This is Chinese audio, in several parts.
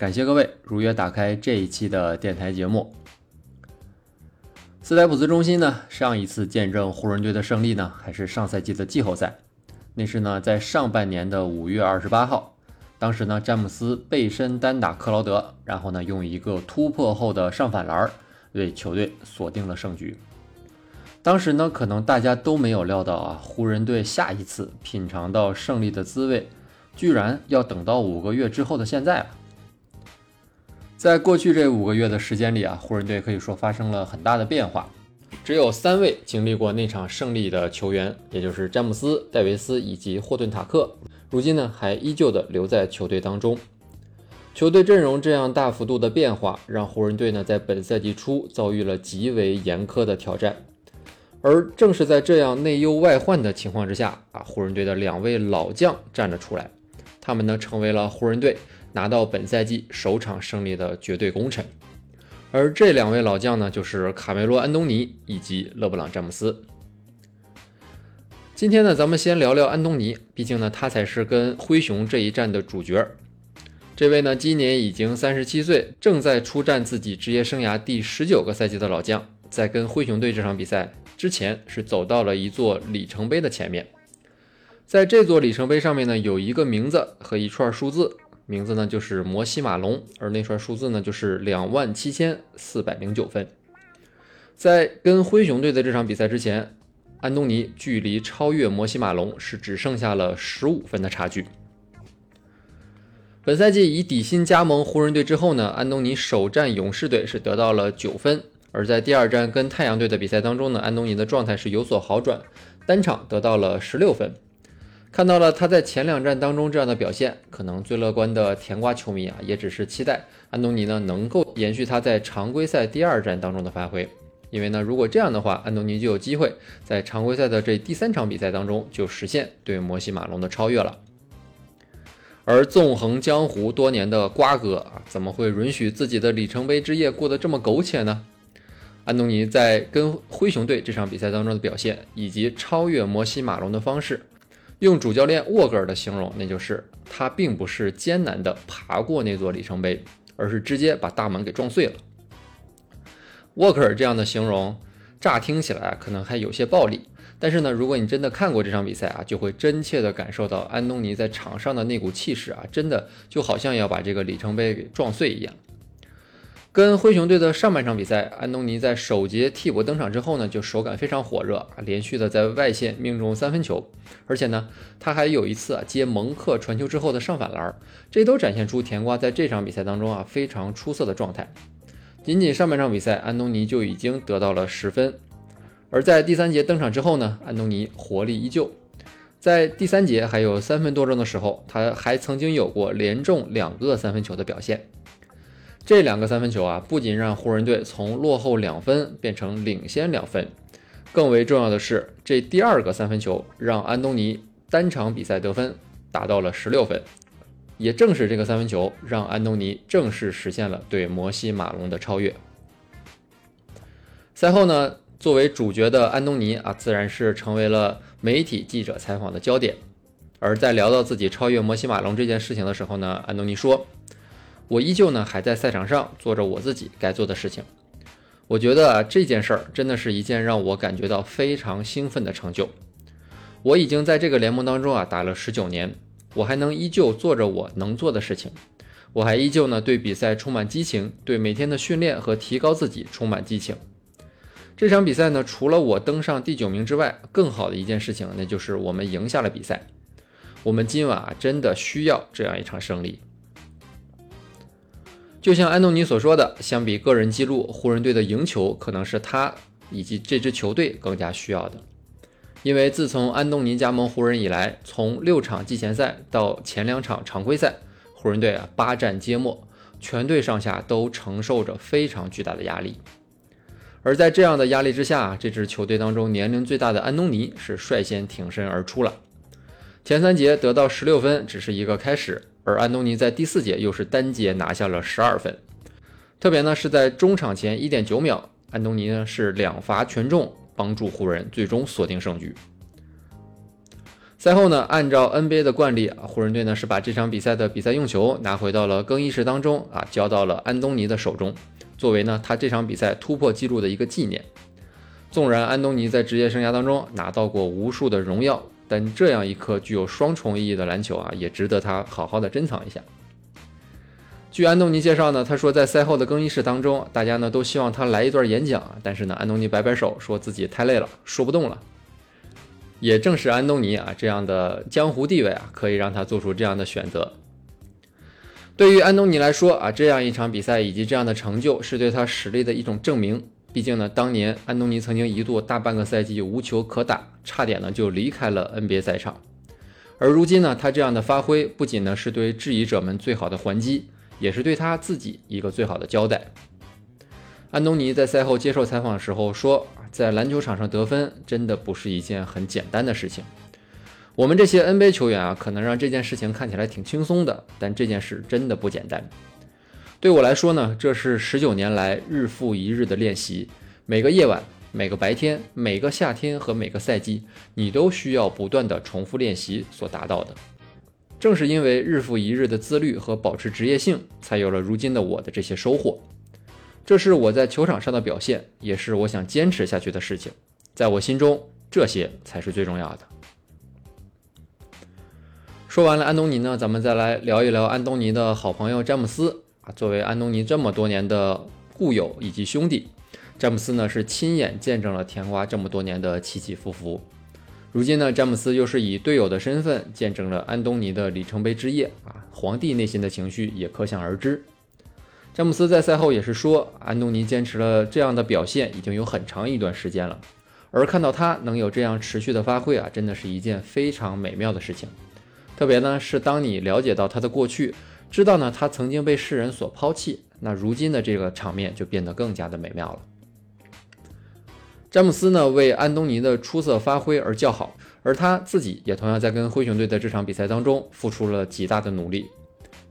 感谢各位如约打开这一期的电台节目。斯台普斯中心呢，上一次见证湖人队的胜利呢，还是上赛季的季后赛，那是呢在上半年的五月二十八号，当时呢詹姆斯背身单打克劳德，然后呢用一个突破后的上反篮为球队锁定了胜局。当时呢，可能大家都没有料到啊，湖人队下一次品尝到胜利的滋味。居然要等到五个月之后的现在了。在过去这五个月的时间里啊，湖人队可以说发生了很大的变化。只有三位经历过那场胜利的球员，也就是詹姆斯、戴维斯以及霍顿塔克，如今呢还依旧的留在球队当中。球队阵容这样大幅度的变化，让湖人队呢在本赛季初遭遇了极为严苛的挑战。而正是在这样内忧外患的情况之下啊，湖人队的两位老将站了出来。他们呢，成为了湖人队拿到本赛季首场胜利的绝对功臣。而这两位老将呢，就是卡梅罗·安东尼以及勒布朗·詹姆斯。今天呢，咱们先聊聊安东尼，毕竟呢，他才是跟灰熊这一战的主角。这位呢，今年已经三十七岁，正在出战自己职业生涯第十九个赛季的老将，在跟灰熊队这场比赛之前，是走到了一座里程碑的前面。在这座里程碑上面呢，有一个名字和一串数字，名字呢就是摩西马龙，而那串数字呢就是两万七千四百零九分。在跟灰熊队的这场比赛之前，安东尼距离超越摩西马龙是只剩下了十五分的差距。本赛季以底薪加盟湖人队之后呢，安东尼首战勇士队是得到了九分，而在第二战跟太阳队的比赛当中呢，安东尼的状态是有所好转，单场得到了十六分。看到了他在前两战当中这样的表现，可能最乐观的甜瓜球迷啊，也只是期待安东尼呢能够延续他在常规赛第二战当中的发挥，因为呢，如果这样的话，安东尼就有机会在常规赛的这第三场比赛当中就实现对摩西马龙的超越了。而纵横江湖多年的瓜哥啊，怎么会允许自己的里程碑之夜过得这么苟且呢？安东尼在跟灰熊队这场比赛当中的表现，以及超越摩西马龙的方式。用主教练沃格尔的形容，那就是他并不是艰难的爬过那座里程碑，而是直接把大门给撞碎了。沃克尔这样的形容，乍听起来可能还有些暴力，但是呢，如果你真的看过这场比赛啊，就会真切的感受到安东尼在场上的那股气势啊，真的就好像要把这个里程碑给撞碎一样。跟灰熊队的上半场比赛，安东尼在首节替补登场之后呢，就手感非常火热啊，连续的在外线命中三分球，而且呢，他还有一次啊接蒙克传球之后的上反篮，这都展现出甜瓜在这场比赛当中啊非常出色的状态。仅仅上半场比赛，安东尼就已经得到了十分，而在第三节登场之后呢，安东尼活力依旧，在第三节还有三分多钟的时候，他还曾经有过连中两个三分球的表现。这两个三分球啊，不仅让湖人队从落后两分变成领先两分，更为重要的是，这第二个三分球让安东尼单场比赛得分达到了十六分。也正是这个三分球，让安东尼正式实现了对摩西马龙的超越。赛后呢，作为主角的安东尼啊，自然是成为了媒体记者采访的焦点。而在聊到自己超越摩西马龙这件事情的时候呢，安东尼说。我依旧呢还在赛场上做着我自己该做的事情。我觉得这件事儿真的是一件让我感觉到非常兴奋的成就。我已经在这个联盟当中啊打了十九年，我还能依旧做着我能做的事情。我还依旧呢对比赛充满激情，对每天的训练和提高自己充满激情。这场比赛呢，除了我登上第九名之外，更好的一件事情那就是我们赢下了比赛。我们今晚啊真的需要这样一场胜利。就像安东尼所说的，相比个人记录，湖人队的赢球可能是他以及这支球队更加需要的。因为自从安东尼加盟湖人以来，从六场季前赛到前两场常规赛，湖人队啊八战皆末，全队上下都承受着非常巨大的压力。而在这样的压力之下，这支球队当中年龄最大的安东尼是率先挺身而出了。前三节得到十六分只是一个开始，而安东尼在第四节又是单节拿下了十二分。特别呢是在中场前一点九秒，安东尼呢是两罚全中，帮助湖人最终锁定胜局。赛后呢，按照 NBA 的惯例，湖人队呢是把这场比赛的比赛用球拿回到了更衣室当中啊，交到了安东尼的手中，作为呢他这场比赛突破纪录的一个纪念。纵然安东尼在职业生涯当中拿到过无数的荣耀，但这样一颗具有双重意义的篮球啊，也值得他好好的珍藏一下。据安东尼介绍呢，他说在赛后的更衣室当中，大家呢都希望他来一段演讲，但是呢，安东尼摆摆手，说自己太累了，说不动了。也正是安东尼啊这样的江湖地位啊，可以让他做出这样的选择。对于安东尼来说啊，这样一场比赛以及这样的成就是对他实力的一种证明。毕竟呢，当年安东尼曾经一度大半个赛季无球可打，差点呢就离开了 NBA 赛场。而如今呢，他这样的发挥不仅呢是对质疑者们最好的还击，也是对他自己一个最好的交代。安东尼在赛后接受采访的时候说。在篮球场上得分真的不是一件很简单的事情。我们这些 NBA 球员啊，可能让这件事情看起来挺轻松的，但这件事真的不简单。对我来说呢，这是十九年来日复一日的练习，每个夜晚、每个白天、每个夏天和每个赛季，你都需要不断的重复练习所达到的。正是因为日复一日的自律和保持职业性，才有了如今的我的这些收获。这是我在球场上的表现，也是我想坚持下去的事情。在我心中，这些才是最重要的。说完了安东尼呢，咱们再来聊一聊安东尼的好朋友詹姆斯啊。作为安东尼这么多年的故友以及兄弟，詹姆斯呢是亲眼见证了甜瓜这么多年的起起伏伏。如今呢，詹姆斯又是以队友的身份见证了安东尼的里程碑之夜啊。皇帝内心的情绪也可想而知。詹姆斯在赛后也是说，安东尼坚持了这样的表现已经有很长一段时间了，而看到他能有这样持续的发挥啊，真的是一件非常美妙的事情。特别呢是当你了解到他的过去，知道呢他曾经被世人所抛弃，那如今的这个场面就变得更加的美妙了。詹姆斯呢为安东尼的出色发挥而叫好，而他自己也同样在跟灰熊队的这场比赛当中付出了极大的努力。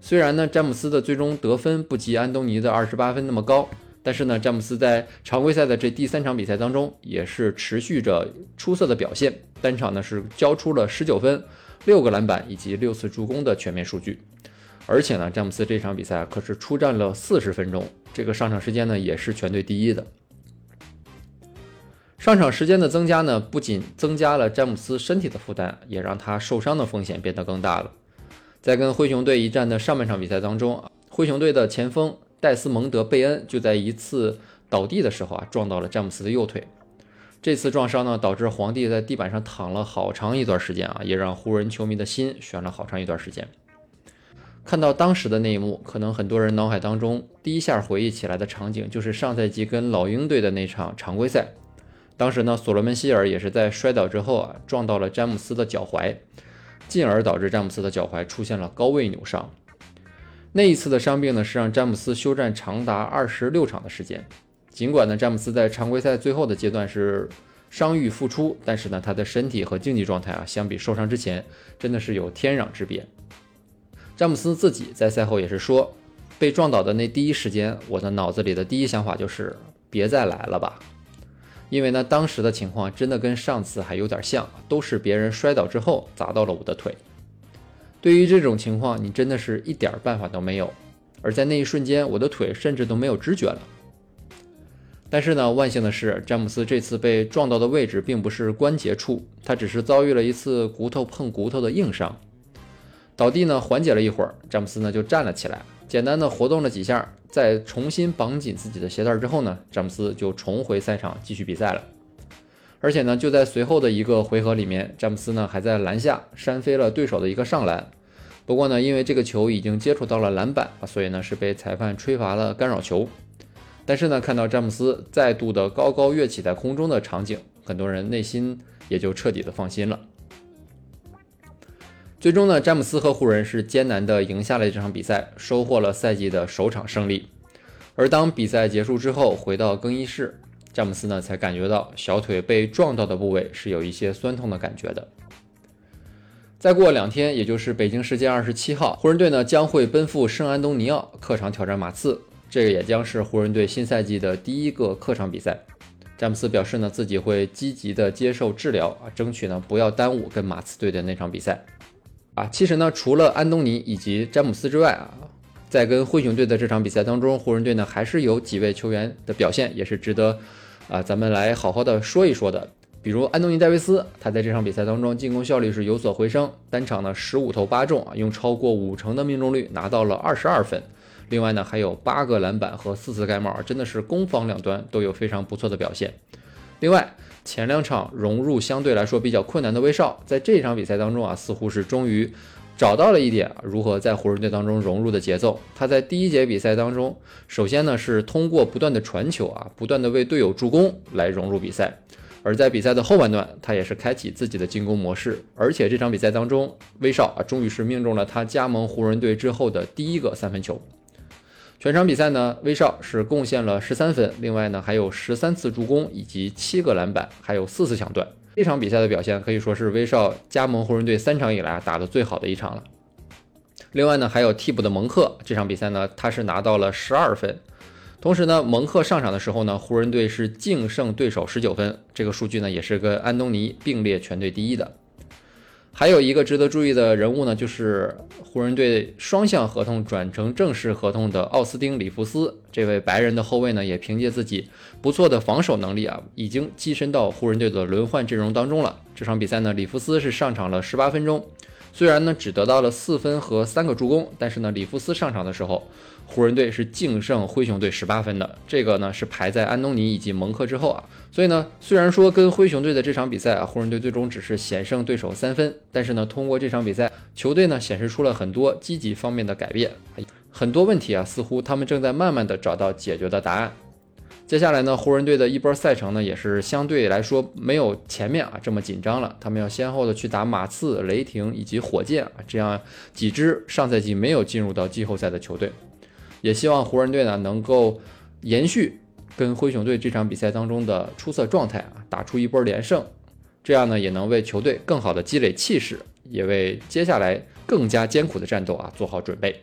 虽然呢，詹姆斯的最终得分不及安东尼的二十八分那么高，但是呢，詹姆斯在常规赛的这第三场比赛当中也是持续着出色的表现，单场呢是交出了十九分、六个篮板以及六次助攻的全面数据。而且呢，詹姆斯这场比赛可是出战了四十分钟，这个上场时间呢也是全队第一的。上场时间的增加呢，不仅增加了詹姆斯身体的负担，也让他受伤的风险变得更大了。在跟灰熊队一战的上半场比赛当中啊，灰熊队的前锋戴斯蒙德·贝恩就在一次倒地的时候啊，撞到了詹姆斯的右腿。这次撞伤呢，导致皇帝在地板上躺了好长一段时间啊，也让湖人球迷的心悬了好长一段时间。看到当时的那一幕，可能很多人脑海当中第一下回忆起来的场景，就是上赛季跟老鹰队的那场常规赛。当时呢，所罗门希尔也是在摔倒之后啊，撞到了詹姆斯的脚踝。进而导致詹姆斯的脚踝出现了高位扭伤。那一次的伤病呢，是让詹姆斯休战长达二十六场的时间。尽管呢，詹姆斯在常规赛最后的阶段是伤愈复出，但是呢，他的身体和竞技状态啊，相比受伤之前，真的是有天壤之别。詹姆斯自己在赛后也是说，被撞倒的那第一时间，我的脑子里的第一想法就是别再来了吧。因为呢，当时的情况真的跟上次还有点像，都是别人摔倒之后砸到了我的腿。对于这种情况，你真的是一点办法都没有。而在那一瞬间，我的腿甚至都没有知觉了。但是呢，万幸的是，詹姆斯这次被撞到的位置并不是关节处，他只是遭遇了一次骨头碰骨头的硬伤。倒地呢，缓解了一会儿，詹姆斯呢就站了起来。简单的活动了几下，再重新绑紧自己的鞋带之后呢，詹姆斯就重回赛场继续比赛了。而且呢，就在随后的一个回合里面，詹姆斯呢还在篮下扇飞了对手的一个上篮。不过呢，因为这个球已经接触到了篮板，所以呢是被裁判吹罚了干扰球。但是呢，看到詹姆斯再度的高高跃起在空中的场景，很多人内心也就彻底的放心了。最终呢，詹姆斯和湖人是艰难地赢下了这场比赛，收获了赛季的首场胜利。而当比赛结束之后，回到更衣室，詹姆斯呢才感觉到小腿被撞到的部位是有一些酸痛的感觉的。再过两天，也就是北京时间二十七号，湖人队呢将会奔赴圣安东尼奥客场挑战马刺，这个也将是湖人队新赛季的第一个客场比赛。詹姆斯表示呢，自己会积极的接受治疗啊，争取呢不要耽误跟马刺队的那场比赛。啊，其实呢，除了安东尼以及詹姆斯之外啊，在跟灰熊队的这场比赛当中，湖人队呢还是有几位球员的表现也是值得啊咱们来好好的说一说的。比如安东尼戴维斯，他在这场比赛当中进攻效率是有所回升，单场呢十五投八中啊，用超过五成的命中率拿到了二十二分。另外呢，还有八个篮板和四次盖帽，真的是攻防两端都有非常不错的表现。另外，前两场融入相对来说比较困难的威少，在这场比赛当中啊，似乎是终于找到了一点如何在湖人队当中融入的节奏。他在第一节比赛当中，首先呢是通过不断的传球啊，不断的为队友助攻来融入比赛。而在比赛的后半段，他也是开启自己的进攻模式，而且这场比赛当中，威少啊，终于是命中了他加盟湖人队之后的第一个三分球。全场比赛呢，威少是贡献了十三分，另外呢还有十三次助攻，以及七个篮板，还有四次抢断。这场比赛的表现可以说是威少加盟湖人队三场以来打的最好的一场了。另外呢，还有替补的蒙克，这场比赛呢他是拿到了十二分。同时呢，蒙克上场的时候呢，湖人队是净胜对手十九分，这个数据呢也是跟安东尼并列全队第一的。还有一个值得注意的人物呢，就是湖人队双向合同转成正式合同的奥斯汀·里弗斯。这位白人的后卫呢，也凭借自己不错的防守能力啊，已经跻身到湖人队的轮换阵容当中了。这场比赛呢，里弗斯是上场了十八分钟，虽然呢只得到了四分和三个助攻，但是呢，里弗斯上场的时候。湖人队是净胜灰熊队十八分的，这个呢是排在安东尼以及蒙克之后啊。所以呢，虽然说跟灰熊队的这场比赛啊，湖人队最终只是险胜对手三分，但是呢，通过这场比赛，球队呢显示出了很多积极方面的改变，很多问题啊，似乎他们正在慢慢的找到解决的答案。接下来呢，湖人队的一波赛程呢，也是相对来说没有前面啊这么紧张了，他们要先后的去打马刺、雷霆以及火箭啊这样几支上赛季没有进入到季后赛的球队。也希望湖人队呢能够延续跟灰熊队这场比赛当中的出色状态啊，打出一波连胜，这样呢也能为球队更好的积累气势，也为接下来更加艰苦的战斗啊做好准备。